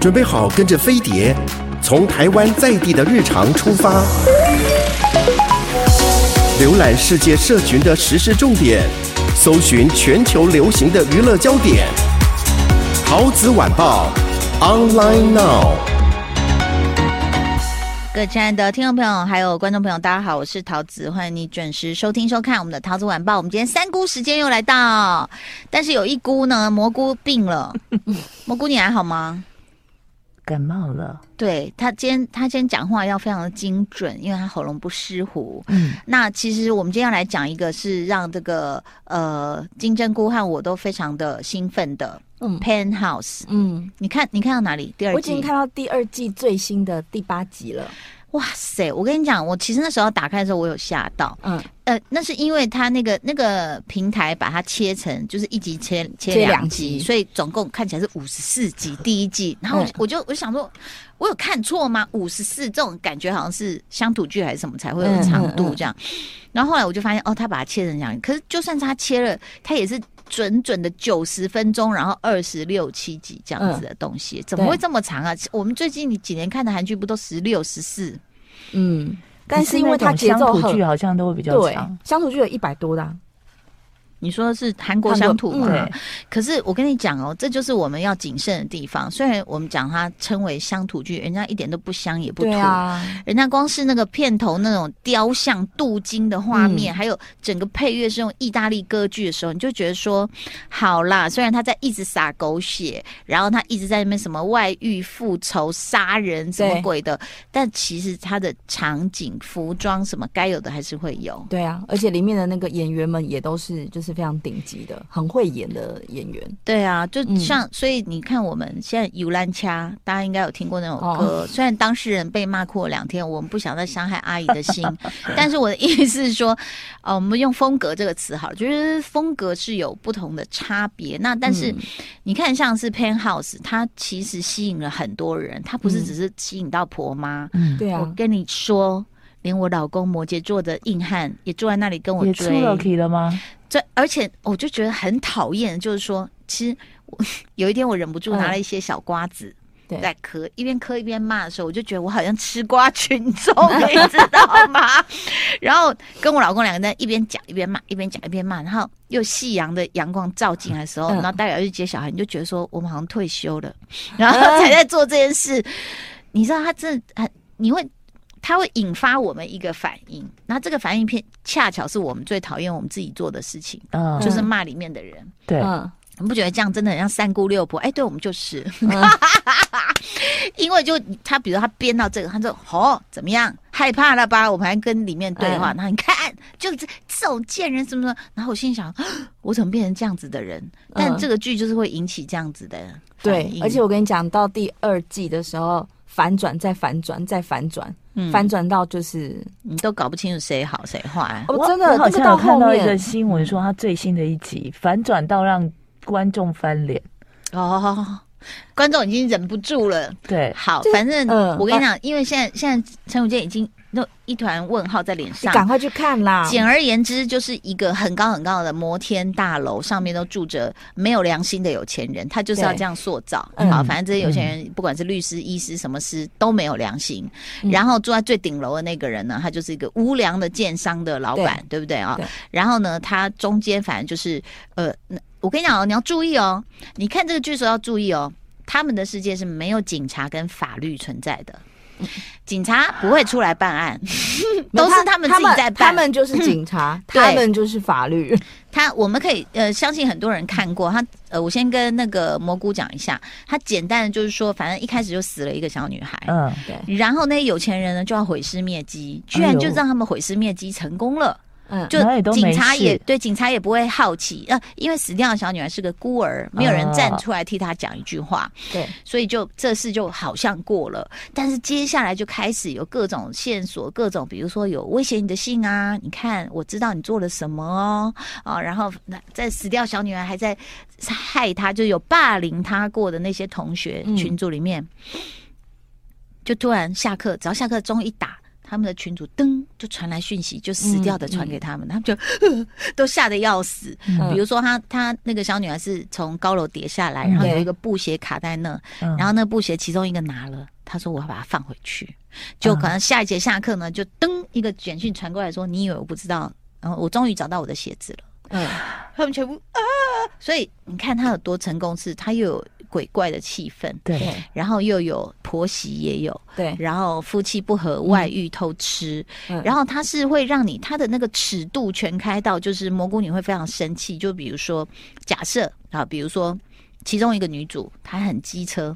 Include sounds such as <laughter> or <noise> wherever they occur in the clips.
准备好跟着飞碟，从台湾在地的日常出发，浏览世界社群的时事重点，搜寻全球流行的娱乐焦点。桃子晚报，online now。各位亲爱的听众朋友，还有观众朋友，大家好，我是桃子，欢迎你准时收听收看我们的桃子晚报。我们今天三姑时间又来到，但是有一姑呢，蘑菇病了。<laughs> 蘑菇，你还好吗？感冒了，对，他今天他今天讲话要非常的精准，因为他喉咙不湿糊。嗯，那其实我们今天要来讲一个是让这个呃金针菇和我都非常的兴奋的，嗯，Penthouse，嗯，你看你看到哪里？第二季，我已经看到第二季最新的第八集了。哇塞！我跟你讲，我其实那时候打开的时候，我有吓到。嗯，呃，那是因为它那个那个平台把它切成，就是一集切切两集，集所以总共看起来是五十四集第一季。然后我就我就想说，我有看错吗？五十四这种感觉好像是乡土剧还是什么才会有长度这样。嗯嗯嗯、然后后来我就发现，哦，他把它切成这样。可是就算是他切了，他也是。准准的九十分钟，然后二十六七集这样子的东西，嗯、怎么会这么长啊？我们最近几年看的韩剧不都十六十四？嗯，但是因为它节奏很，乡土剧好像都会比较长，乡土剧有一百多的、啊。你说的是韩国乡土吗？可是我跟你讲哦，这就是我们要谨慎的地方。虽然我们讲它称为乡土剧，人家一点都不乡也不土。啊、人家光是那个片头那种雕像镀金的画面，嗯、还有整个配乐是用意大利歌剧的时候，你就觉得说，好啦。虽然他在一直撒狗血，然后他一直在那边什么外遇、复仇、杀人什么鬼的，但其实他的场景、服装什么该有的还是会有。对啊，而且里面的那个演员们也都是就是。是非常顶级的，很会演的演员。对啊，就像、嗯、所以你看，我们现在《游览车》，大家应该有听过那首歌。哦、虽然当事人被骂哭了两天，我们不想再伤害阿姨的心，<laughs> 但是我的意思是说，呃，我们用风格这个词好了，就是风格是有不同的差别。那但是你看，像是 Penthouse，它其实吸引了很多人，它不是只是吸引到婆妈。嗯，对啊，我跟你说。连我老公摩羯座的硬汉也坐在那里跟我追，也出了吗？这而且我就觉得很讨厌，就是说，其实我 <laughs> 有一天我忍不住拿了一些小瓜子在嗑，嗯、一边嗑一边骂的时候，我就觉得我好像吃瓜群众，<laughs> 你知道吗？然后跟我老公两个人一边讲一边骂，一边讲一边骂，然后又夕阳的阳光照进来的时候，嗯、然后大家要去接小孩，你就觉得说我们好像退休了，<laughs> 然后才在做这件事。嗯、你知道他真的很，你会。它会引发我们一个反应，那这个反应片恰巧是我们最讨厌我们自己做的事情，嗯，就是骂里面的人。对，嗯，你不觉得这样真的很像三姑六婆？哎，对我们就是，嗯、<laughs> 因为就他，比如他编到这个，他说哦，怎么样，害怕了吧？我们还跟里面对话，那、嗯、你看，就这这种贱人什么什么，然后我心想，<gasps> 我怎么变成这样子的人？但这个剧就是会引起这样子的反应。对，而且我跟你讲，到第二季的时候。反转再反转再反转，嗯、反转到就是你都搞不清楚谁好谁坏。我真的我好像有看到一个新闻说，他最新的一集反转到让观众翻脸。哦，观众已经忍不住了。对，好，反正我跟你讲，因为现在现在陈永健已经。那一团问号在脸上，赶快去看啦！简而言之，就是一个很高很高的摩天大楼，上面都住着没有良心的有钱人，他就是要这样塑造。好，嗯、反正这些有钱人，嗯、不管是律师、医师、什么师，都没有良心。嗯、然后住在最顶楼的那个人呢，他就是一个无良的建商的老板，对，对不对啊？对然后呢，他中间反正就是呃，我跟你讲哦，你要注意哦，你看这个剧时候要注意哦，他们的世界是没有警察跟法律存在的。警察不会出来办案，<laughs> 都是他们自己在办。他们就是警察，他们就是法律。他我们可以呃，相信很多人看过他。呃，我先跟那个蘑菇讲一下，他简单的就是说，反正一开始就死了一个小女孩。嗯，对。然后那些有钱人呢，就要毁尸灭迹，居然就让他们毁尸灭迹成功了。嗯，就警察也对警察也不会好奇，呃，因为死掉的小女孩是个孤儿，没有人站出来替她讲一句话，对，所以就这事就好像过了。但是接下来就开始有各种线索，各种比如说有威胁你的信啊，你看我知道你做了什么哦，啊，然后在死掉小女孩还在害她，就有霸凌她过的那些同学群组里面，就突然下课，只要下课钟一打，他们的群主噔。就传来讯息，就死掉的传给他们，嗯、他们就都吓得要死。嗯、比如说他，他他那个小女孩是从高楼跌下来，然后有一个布鞋卡在那，嗯、然后那布鞋其中一个拿了，他说我要把它放回去，就可能下一节下课呢，就噔一个简讯传过来说，你以为我不知道？然后我终于找到我的鞋子了。嗯，他们全部啊，所以你看他有多成功，是他又有鬼怪的气氛，对，然后又有婆媳也有，对，然后夫妻不和，外遇偷吃，嗯、然后他是会让你他的那个尺度全开到，就是蘑菇你会非常生气，就比如说假设啊，比如说其中一个女主她很机车，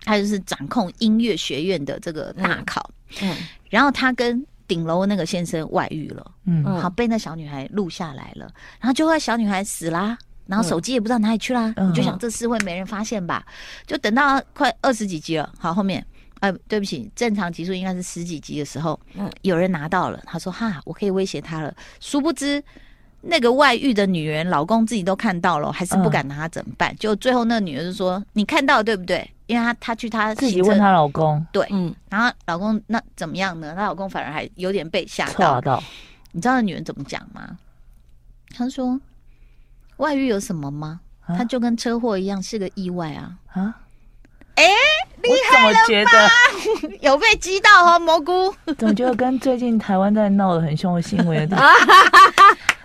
她就是掌控音乐学院的这个大考，嗯，嗯。然后她跟。顶楼那个先生外遇了，嗯，好被那小女孩录下来了，然后就会小女孩死啦，然后手机也不知道哪里去啦，嗯、你就想这事会没人发现吧？就等到快二十几集了，好后面，哎、呃，对不起，正常集数应该是十几集的时候，嗯，有人拿到了，他说哈，我可以威胁他了，殊不知。那个外遇的女人，老公自己都看到了，还是不敢拿她怎么办？嗯、就最后那个女人就说：“你看到对不对？”因为她她去她自己问她老公，对，嗯，然后老公那怎么样呢？她老公反而还有点被吓到。到你知道那女人怎么讲吗？她说：“外遇有什么吗？她、啊、就跟车祸一样，是个意外啊！”啊，哎、欸，厉害了吧？觉得 <laughs> 有被击到哦，蘑菇。怎么觉得跟最近台湾在闹得很凶的新闻？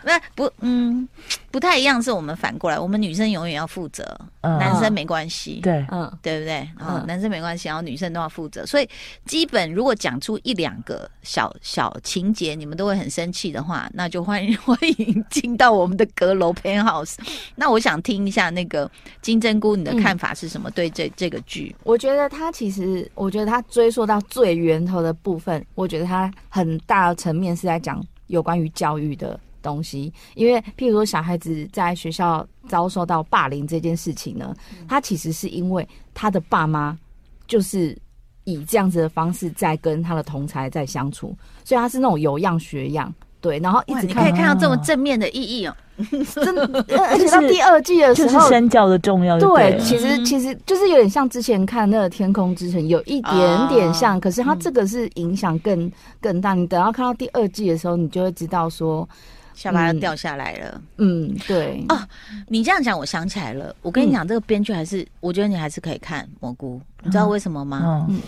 那不，嗯，不太一样，是我们反过来，我们女生永远要负责，嗯、男生没关系，对，嗯，对不对？嗯，男生没关系，然后女生都要负责，所以基本如果讲出一两个小小情节，你们都会很生气的话，那就欢迎 <laughs> 欢迎进到我们的阁楼 Penthouse。那我想听一下那个金针菇，你的看法是什么？嗯、对这这个剧，我觉得它其实，我觉得它追溯到最源头的部分，我觉得它很大的层面是在讲有关于教育的。东西，因为譬如说小孩子在学校遭受到霸凌这件事情呢，他其实是因为他的爸妈就是以这样子的方式在跟他的同才在相处，所以他是那种有样学样，对，然后一直你可以看到这么正面的意义哦，<laughs> 真的，<laughs> 而且到第二季的时候，就是身教的重要，对，其实其实就是有点像之前看那个《天空之城》，有一点点像，可是他这个是影响更更大。你等到看到第二季的时候，你就会知道说。下巴要掉下来了。嗯，嗯，对。哦，你这样讲，我想起来了。我跟你讲，这个编剧还是，我觉得你还是可以看蘑菇。你知道为什么吗？嗯，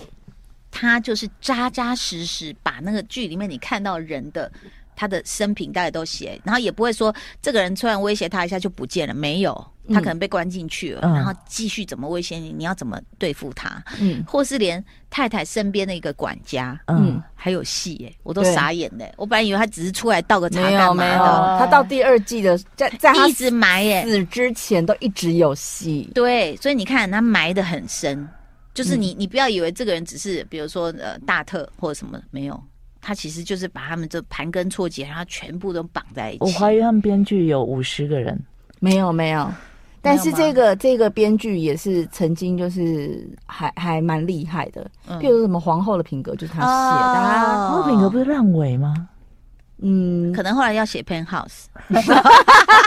他就是扎扎实实把那个剧里面你看到人的。他的生平大概都写，然后也不会说这个人突然威胁他一下就不见了，没有，他可能被关进去了，嗯、然后继续怎么威胁你，你要怎么对付他，嗯，或是连太太身边的一个管家，嗯，还有戏耶，我都傻眼嘞，对我本来以为他只是出来倒个茶干嘛的，他到第二季的在在一直埋耶，死之前都一直有戏，对，所以你看他埋的很深，就是你你不要以为这个人只是比如说呃大特或者什么没有。他其实就是把他们这盘根错节，然后全部都绑在一起。我怀疑他们编剧有五十个人，没有没有，但是这个这个编剧也是曾经就是还还蛮厉害的，嗯、譬如什么皇后的品格就是他写的，哦、皇后品格不是烂尾吗？嗯，可能后来要写 Penthouse，<laughs>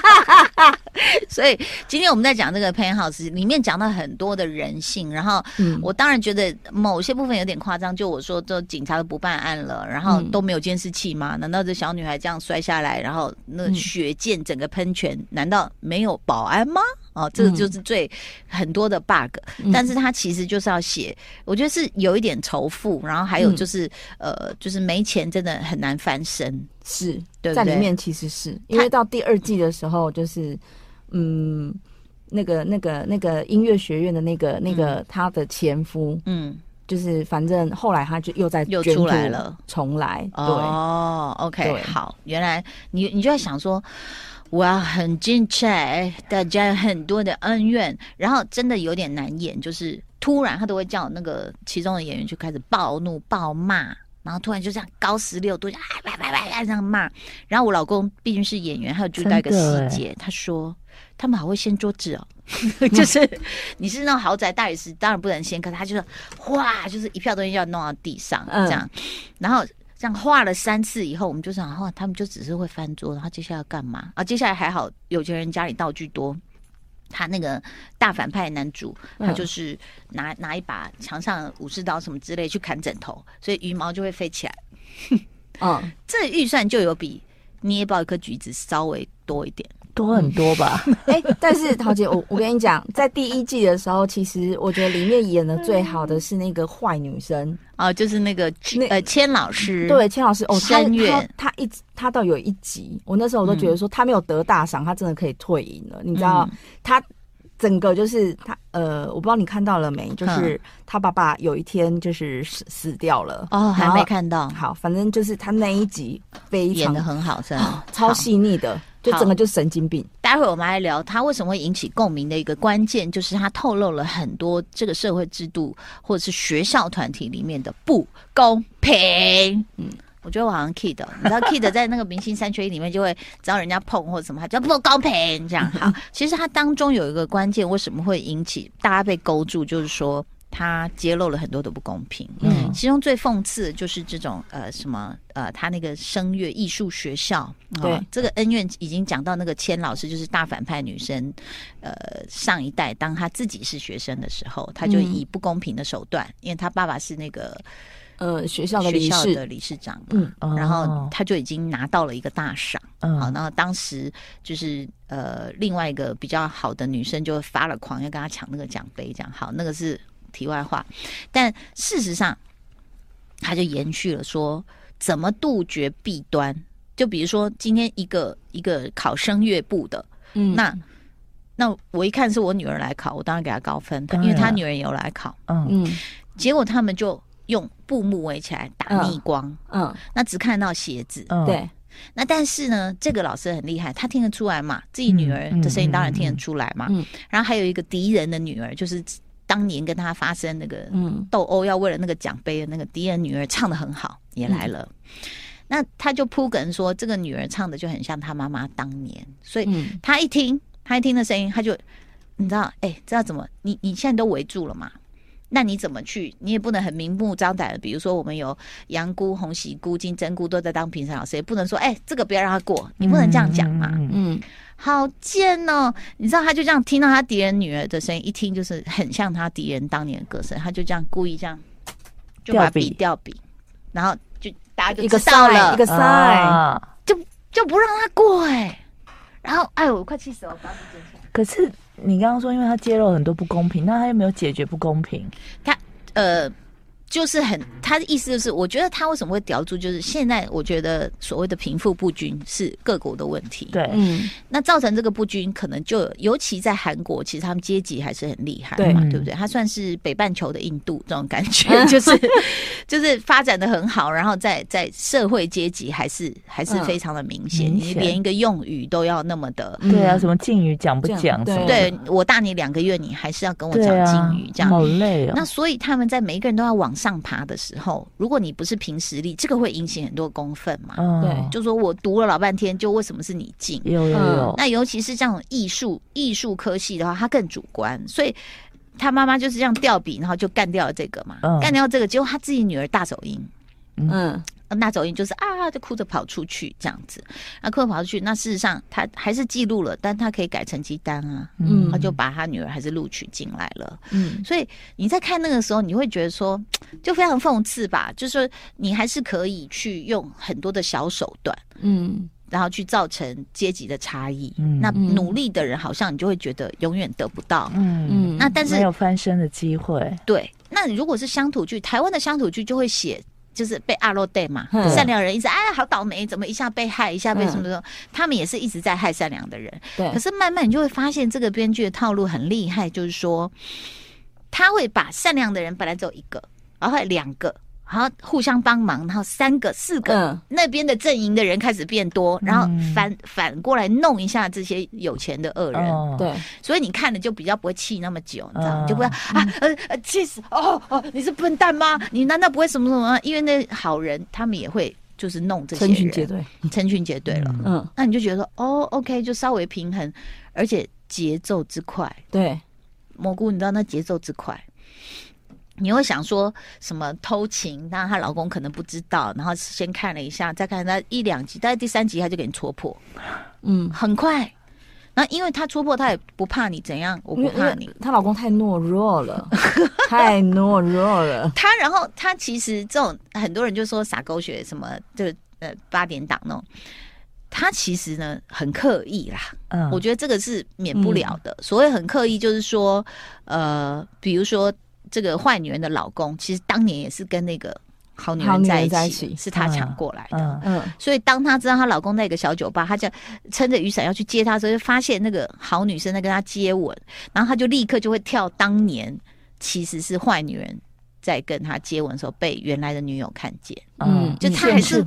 <laughs> 所以今天我们在讲这个 Penthouse 里面讲到很多的人性，然后我当然觉得某些部分有点夸张，就我说这警察都不办案了，然后都没有监视器吗？难道这小女孩这样摔下来，然后那血溅整个喷泉，难道没有保安吗？哦，这个就是最很多的 bug，嗯，但是他其实就是要写，我觉得是有一点仇富，然后还有就是，嗯，呃，就是没钱真的很难翻身，是对，对？在里面其实是因为到第二季的时候，就是他嗯，那个那个那个音乐学院的那个那个他的前夫，嗯，就是反正后来他就又在又出来了，重来，对哦，OK，好，原来你你就在想说。我要，很精彩！大家有很多的恩怨，然后真的有点难演，就是突然他都会叫那个其中的演员就开始暴怒、暴骂，然后突然就这样高十六度，啊，叭叭叭这样骂。然后我老公毕竟是演员，他有注意到一个细节，他说他们还会掀桌子哦，<laughs> 就是你是那种豪宅大理石，当然不能掀，可是他就是哗，就是一票东西要弄到地上这样，嗯、然后。这样画了三次以后，我们就想，哦，他们就只是会翻桌，然后接下来要干嘛？啊，接下来还好，有钱人家里道具多，他那个大反派男主，他就是拿拿一把墙上武士刀什么之类去砍枕头，所以羽毛就会飞起来。<laughs> 嗯，<laughs> 这预算就有比捏爆一颗橘子稍微多一点。多很多吧？<laughs> 哎、欸，但是桃姐，我我跟你讲，在第一季的时候，其实我觉得里面演的最好的是那个坏女生啊、哦，就是那个那呃千老师，对，千老师哦，三月他他，他一直他到有一集，我那时候我都觉得说他没有得大赏，他真的可以退隐了，你知道、嗯、他。整个就是他，呃，我不知道你看到了没？就是他爸爸有一天就是死死掉了哦，还没看到。好，反正就是他那一集非常演的很好，真的？哦、超细腻的，就整个就神经病。待会儿我们来聊他为什么会引起共鸣的一个关键，就是他透露了很多这个社会制度或者是学校团体里面的不公平。嗯。我觉得我好像 Kid，你知道 Kid 在那个明星三缺一里面就会只要人家碰或者什么，他就不公平这样。好，<laughs> 其实他当中有一个关键，为什么会引起大家被勾住，就是说他揭露了很多的不公平。嗯，其中最讽刺的就是这种呃什么呃，他那个声乐艺术学校，对、哦、这个恩怨已经讲到那个千老师就是大反派女生。呃，上一代当她自己是学生的时候，她就以不公平的手段，嗯、因为她爸爸是那个。呃，学校的理事的理事长，嗯，然后他就已经拿到了一个大赏，嗯，好，然后当时就是呃，另外一个比较好的女生就发了狂，要跟他抢那个奖杯，这样好，那个是题外话，但事实上，他就延续了说怎么杜绝弊端，就比如说今天一个一个考声乐部的，嗯，那那我一看是我女儿来考，我当然给她高分，因为她女儿也有来考，嗯。嗯，结果他们就。用布幕围起来打逆光，嗯，嗯，那只看到鞋子，嗯，对。那但是呢，这个老师很厉害，他听得出来嘛，自己女儿的声音当然听得出来嘛。嗯，嗯，嗯，然后还有一个敌人的女儿，就是当年跟他发生那个斗殴，要为了那个奖杯的那个敌人女儿唱的很好，也来了。嗯，那他就铺梗说，这个女儿唱的就很像他妈妈当年，所以他一听，他一听的声音，他就你知道，哎，知道怎么？你你现在都围住了嘛？那你怎么去？你也不能很明目张胆的，比如说我们有杨姑、红喜姑、金针菇都在当评审老师，也不能说哎、欸，这个不要让他过，你不能这样讲嘛。嗯，嗯，好贱哦！你知道，他就这样听到他敌人女儿的声音，一听就是很像他敌人当年的歌声，他就这样故意这样就把笔掉笔，然后就大家就知道了，一个 sign，就就不让他过哎、欸。然后哎，我快气死了，我把笔捡起来。可是。你刚刚说，因为他揭露很多不公平，那他又没有解决不公平？他呃。就是很，他的意思就是，我觉得他为什么会叼住，就是现在我觉得所谓的贫富不均是各国的问题。对，嗯，那造成这个不均，可能就尤其在韩国，其实他们阶级还是很厉害嘛，对，对不对？他算是北半球的印度这种感觉，就是 <laughs> 就是发展的很好，然后在在社会阶级还是还是非常的明显，你连一个用语都要那么的，对啊，什么敬语讲不讲？对，对我大你两个月，你还是要跟我讲敬语，这样好累哦。那所以他们在每一个人都要往。上爬的时候，如果你不是凭实力，这个会引起很多公愤嘛？对、嗯，就说我读了老半天，就为什么是你进？有有有。那尤其是这种艺术艺术科系的话，他更主观，所以他妈妈就是这样掉笔，然后就干掉了这个嘛，干、嗯、掉这个，结果他自己女儿大手音，嗯。嗯那走音就是啊，就哭着跑出去这样子，那哭着跑出去，那事实上他还是记录了，但他可以改成绩单啊，嗯，他就把他女儿还是录取进来了，嗯，所以你在看那个时候，你会觉得说，就非常讽刺吧，就是说你还是可以去用很多的小手段，嗯，然后去造成阶级的差异，嗯，那努力的人好像你就会觉得永远得不到，嗯嗯，那但是没有翻身的机会，对，那如果是乡土剧，台湾的乡土剧就会写。就是被阿洛带嘛，嗯、善良人一直哎，好倒霉，怎么一下被害，一下被什么什么，嗯、他们也是一直在害善良的人。对，可是慢慢你就会发现，这个编剧的套路很厉害，就是说他会把善良的人本来只有一个，然后两个。然后互相帮忙，然后三个、四个，嗯、那边的阵营的人开始变多，然后反、嗯、反过来弄一下这些有钱的恶人，哦、对，所以你看了就比较不会气那么久，你知道吗？嗯、就不要啊呃呃气死哦哦，你是笨蛋吗？你难道不会什么什么？因为那好人他们也会就是弄这些人，成群结队，成群结队了，嗯，那你就觉得说哦，OK，就稍微平衡，而且节奏之快，对，蘑菇，你知道那节奏之快。你会想说什么偷情？当然她老公可能不知道，然后先看了一下，再看她一两集，但是第三集他就给你戳破，<laughs> 嗯，很快。那因为他戳破，他也不怕你怎样，我不怕你。她老公太懦弱了，<laughs> 太懦弱了。他然后他其实这种很多人就说撒狗血什么，就呃八点档那种，他其实呢很刻意啦。嗯，我觉得这个是免不了的。嗯、所谓很刻意，就是说，呃，比如说这个坏女人的老公，其实当年也是跟那个。好女人在一起，一起是她抢过来的。嗯，嗯，所以当她知道她老公在一个小酒吧，她就撑着雨伞要去接他的时候，就发现那个好女生在跟他接吻，然后她就立刻就会跳当年其实是坏女人在跟他接吻的时候被原来的女友看见。嗯，就她还是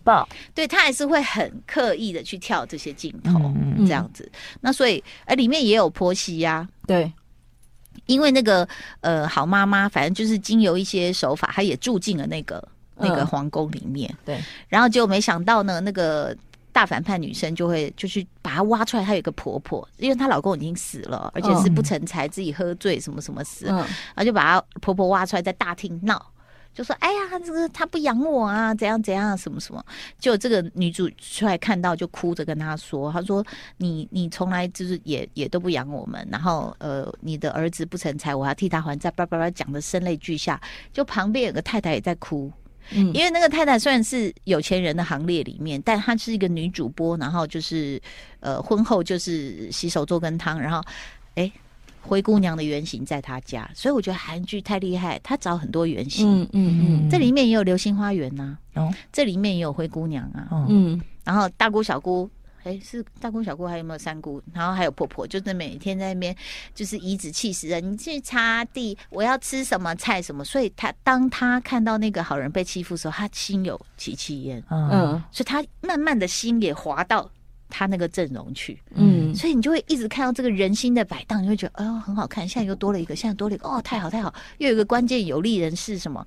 对她还是会很刻意的去跳这些镜头，嗯、这样子。嗯、那所以，哎，里面也有婆媳呀、啊，对。因为那个呃好妈妈，反正就是经由一些手法，她也住进了那个。那个皇宫里面，对，然后就没想到呢，那个大反叛女生就会就去把她挖出来。她有一个婆婆，因为她老公已经死了，而且是不成才，自己喝醉什么什么死，然后就把她婆婆挖出来，在大厅闹，就说：“哎呀，这个他不养我啊，怎样怎样，什么什么。”就这个女主出来看到，就哭着跟他说：“她说你你从来就是也也都不养我们，然后呃，你的儿子不成才，我要替他还债。”叭叭叭讲的声泪俱下，就旁边有个太太也在哭。嗯，因为那个太太虽然是有钱人的行列里面，但她是一个女主播，然后就是呃婚后就是洗手做羹汤，然后哎、欸、灰姑娘的原型在她家，所以我觉得韩剧太厉害，她找很多原型，嗯嗯嗯，这里面也有流星花园呐、啊，哦，这里面也有灰姑娘啊，嗯，然后大姑小姑。哎，是大姑小姑还有没有三姑？然后还有婆婆，就是每天在那边就是颐指气使的。你去擦地，我要吃什么菜什么。所以他当他看到那个好人被欺负的时候，他心有戚戚焉。嗯，所以他慢慢的心也滑到他那个阵容去。嗯，所以你就会一直看到这个人心的摆荡，你会觉得哎呦很好看。现在又多了一个，现在多了一个哦，太好太好，又有一个关键有利人士什么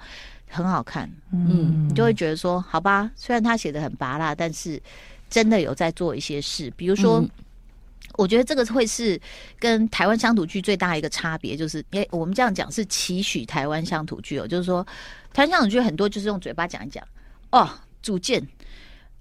很好看。嗯，你就会觉得说好吧，虽然他写的很拔辣，但是。真的有在做一些事，比如说，我觉得这个会是跟台湾乡土剧最大一个差别，就是，因为，我们这样讲是期许台湾乡土剧哦，就是说，台湾乡土剧很多就是用嘴巴讲一讲，哦，组建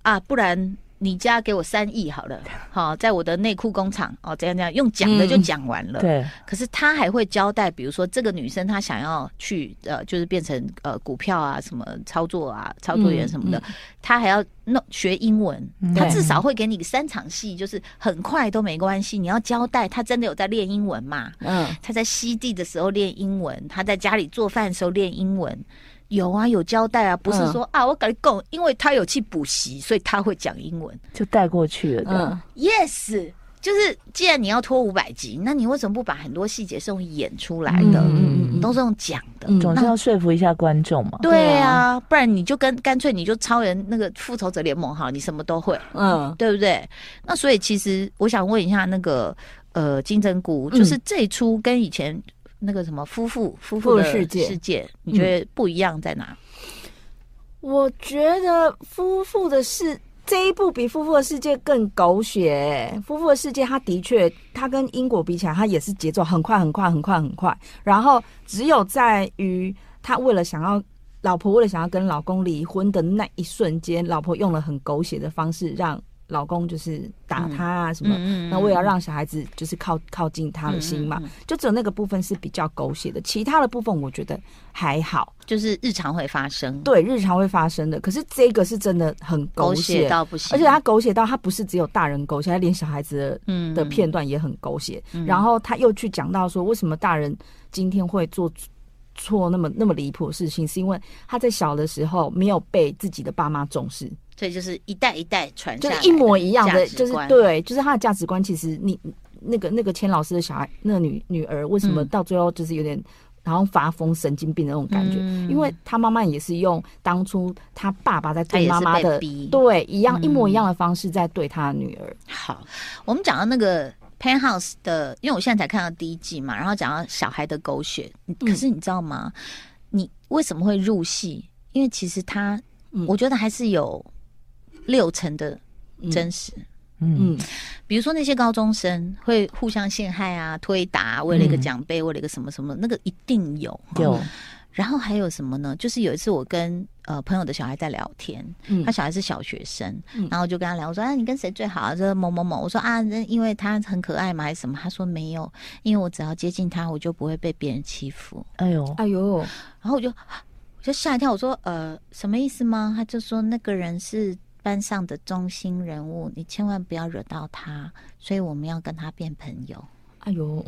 啊，不然。你家给我三亿好了，<laughs> 好，在我的内裤工厂哦，怎样怎样用讲的就讲完了。对，可是他还会交代，比如说这个女生她想要去呃，就是变成呃股票啊什么操作啊，操作员什么的，她还要弄学英文，她至少会给你三场戏，就是很快都没关系。你要交代她真的有在练英文嘛？嗯，她在吸地的时候练英文，她在家里做饭的时候练英文。有啊，有交代啊，不是说、嗯、啊，我跟你讲，因为他有去补习，所以他会讲英文，就带过去了。嗯，yes，就是既然你要拖五百集，那你为什么不把很多细节是用演出来的？嗯嗯嗯，都是用讲的，嗯、总是要说服一下观众嘛。对啊，不然你就跟干脆你就超人那个复仇者联盟哈，你什么都会，嗯，对不对？那所以其实我想问一下那个呃金针菇，就是这一出跟以前。那个什么夫妇夫妇的世界，世界你觉得不一样在哪？我觉得夫妇的世这一部比夫妇的世界更狗血。夫妇的世界，它的确，它跟英国比起来，它也是节奏很快很快很快很快。然后只有在于他为了想要老婆为了想要跟老公离婚的那一瞬间，老婆用了很狗血的方式让。老公就是打他啊什么，那为了让小孩子就是靠靠近他的心嘛，就只有那个部分是比较狗血的，其他的部分我觉得还好，就是日常会发生，对，日常会发生的。可是这个是真的很狗血到不行，而且他狗血到他不是只有大人狗血，他连小孩子的的片段也很狗血。然后他又去讲到说，为什么大人今天会做错那么那么离谱的事情，是因为他在小的时候没有被自己的爸妈重视。所以就是一代一代传就是一模一样的，就是对，就是他的价值观。其实你那个那个千老师的小孩，那个女女儿，为什么到最后就是有点然后发疯、神经病的那种感觉？嗯、因为他妈妈也是用当初他爸爸在对妈妈的对一样一模一样的方式在对他的女儿。好，我们讲到那个 Penthouse 的，因为我现在才看到第一季嘛，然后讲到小孩的狗血，可是你知道吗？嗯、你为什么会入戏？因为其实他，我觉得还是有。六成的真实，嗯，嗯，比如说那些高中生会互相陷害啊、推打啊，为了一个奖杯，嗯、为了一个什么什么，那个一定有。有，然后还有什么呢？就是有一次我跟呃朋友的小孩在聊天，嗯、他小孩是小学生，嗯、然后就跟他聊，我说啊，你跟谁最好啊？说某某某。我说啊，因为他很可爱嘛，还是什么？他说没有，因为我只要接近他，我就不会被别人欺负。哎呦，哎呦，然后我就我就吓一跳，我说呃，什么意思吗？他就说那个人是。班上的中心人物，你千万不要惹到他，所以我们要跟他变朋友。哎呦，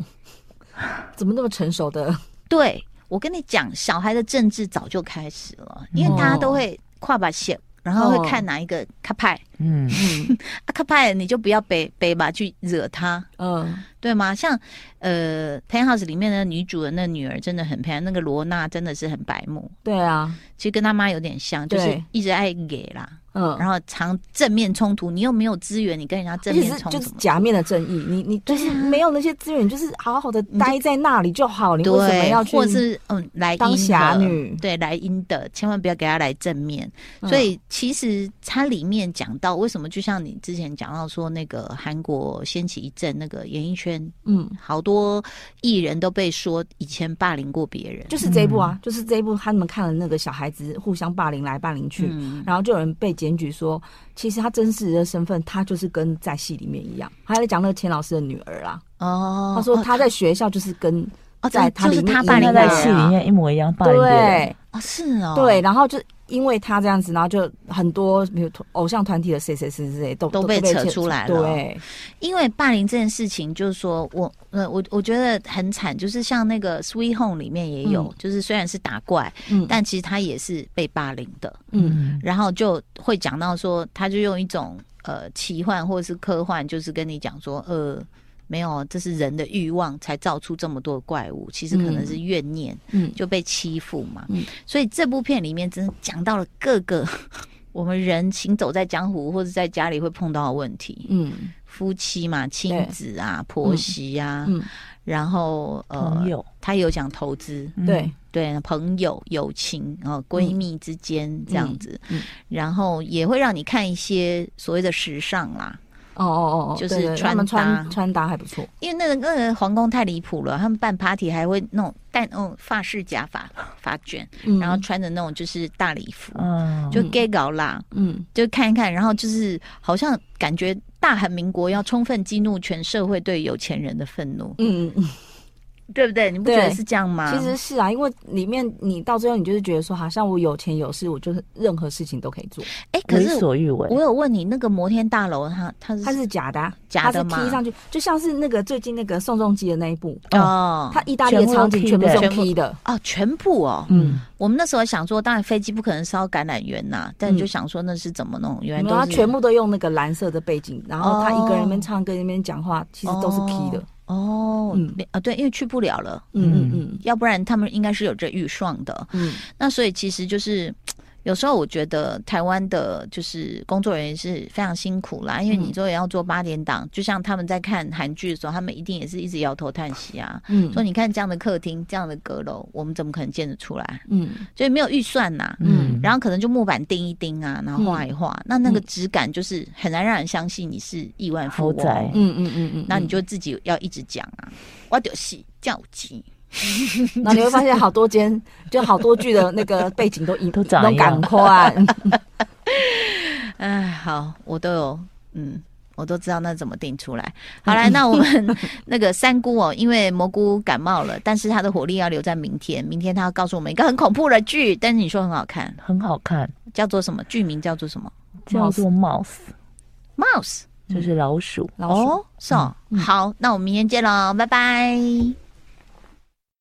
怎么那么成熟的？对，我跟你讲，小孩的政治早就开始了，因为大家都会跨把线。然后会看哪一个卡派，嗯嗯，阿卡派你就不要背背吧，去惹他，嗯，对吗？像呃《Penthouse》里面的女主人的女儿真的很漂亮，那个罗娜真的是很白目，对啊，其实跟她妈有点像，就是一直爱给啦。嗯，然后常正面冲突，你又没有资源，你跟人家正面冲突，就是假面的正义。你你就是没有那些资源，就是好好的待在那里就好。你为什么要去？或是嗯，来当侠女？对，来阴的，千万不要给他来正面。所以其实它里面讲到为什么，就像你之前讲到说，那个韩国掀起一阵那个演艺圈，嗯，好多艺人都被说以前霸凌过别人，就是这一部啊，就是这一部，他们看了那个小孩子互相霸凌来霸凌去，然后就有人被检举说，其实他真实的身份，他就是跟在戏里面一样。他还在讲那个钱老师的女儿啦。哦，他说他在学校就是跟在他里面他扮演在戏里面一模一样霸凌。对，哦，是哦，对，然后就因为他这样子，然后就很多比如偶像团体的谁谁谁谁都都被扯出来了。对，因为霸凌这件事情，就是说我呃我我觉得很惨，就是像那个 Sweet Home 里面也有，就是虽然是打怪，嗯，但其实他也是被霸凌的，嗯，然后就会讲到说，他就用一种呃奇幻或者是科幻，就是跟你讲说，呃。没有，这是人的欲望才造出这么多怪物。其实可能是怨念，嗯，就被欺负嘛。嗯，所以这部片里面真的讲到了各个 <laughs> 我们人行走在江湖或者在家里会碰到的问题。嗯，夫妻嘛，亲子啊，婆媳啊，嗯，然后呃，他有讲投资，对对，朋友、友情啊，闺蜜之间这样子，嗯，然后也会让你看一些所谓的时尚啦。哦哦哦，就是穿穿穿搭还不错，因为那个那个皇宫太离谱了，他们办 party 还会那种戴那种发饰假发 <laughs> 发卷，嗯、然后穿着那种就是大礼服，嗯，就 gay 搞啦，嗯，就看一看，然后就是好像感觉大韩民国要充分激怒全社会对有钱人的愤怒，嗯嗯嗯。对不对？你不觉得是这样吗？其实是啊，因为里面你到最后，你就是觉得说，好像我有钱有势，我就是任何事情都可以做。哎，可是我有问你，那个摩天大楼，它它是它是假的，啊，假的吗？踢上去，就像是那个最近那个宋仲基的那一部哦，他意大利的场景全部是踢的哦，全部哦。嗯，我们那时候想说，当然飞机不可能烧橄榄园呐，但你就想说那是怎么弄？原来他全部都用那个蓝色的背景，然后他一个人那边唱歌那边讲话，其实都是踢的。哦，嗯。啊，对，因为去不了了，嗯嗯嗯，要不然他们应该是有这预算的，嗯，那所以其实就是。有时候我觉得台湾的就是工作人员是非常辛苦啦，因为你说也要做八点档，嗯、就像他们在看韩剧的时候，他们一定也是一直摇头叹息啊。嗯，说你看这样的客厅、这样的阁楼，我们怎么可能建得出来？嗯，所以没有预算呐。嗯，然后可能就木板钉一钉啊，然后画一画，嗯、那那个质感就是很难让人相信你是亿万富翁。嗯嗯嗯嗯，嗯那你就自己要一直讲啊，我就是叫急。<laughs> 然后你会发现好多间，就好多剧的那个背景都一都长一样。赶快，<laughs> 哎，好，我都有，嗯，我都知道那怎么定出来。好来，那我们那个三姑哦，因为蘑菇感冒了，但是她的火力要留在明天。明天她要告诉我们一个很恐怖的剧，但是你说很好看，很好看，叫做什么？剧名叫做什么？叫做 Mouse，Mouse 就是老鼠。老鼠，是哦。好，那我们明天见喽，拜拜。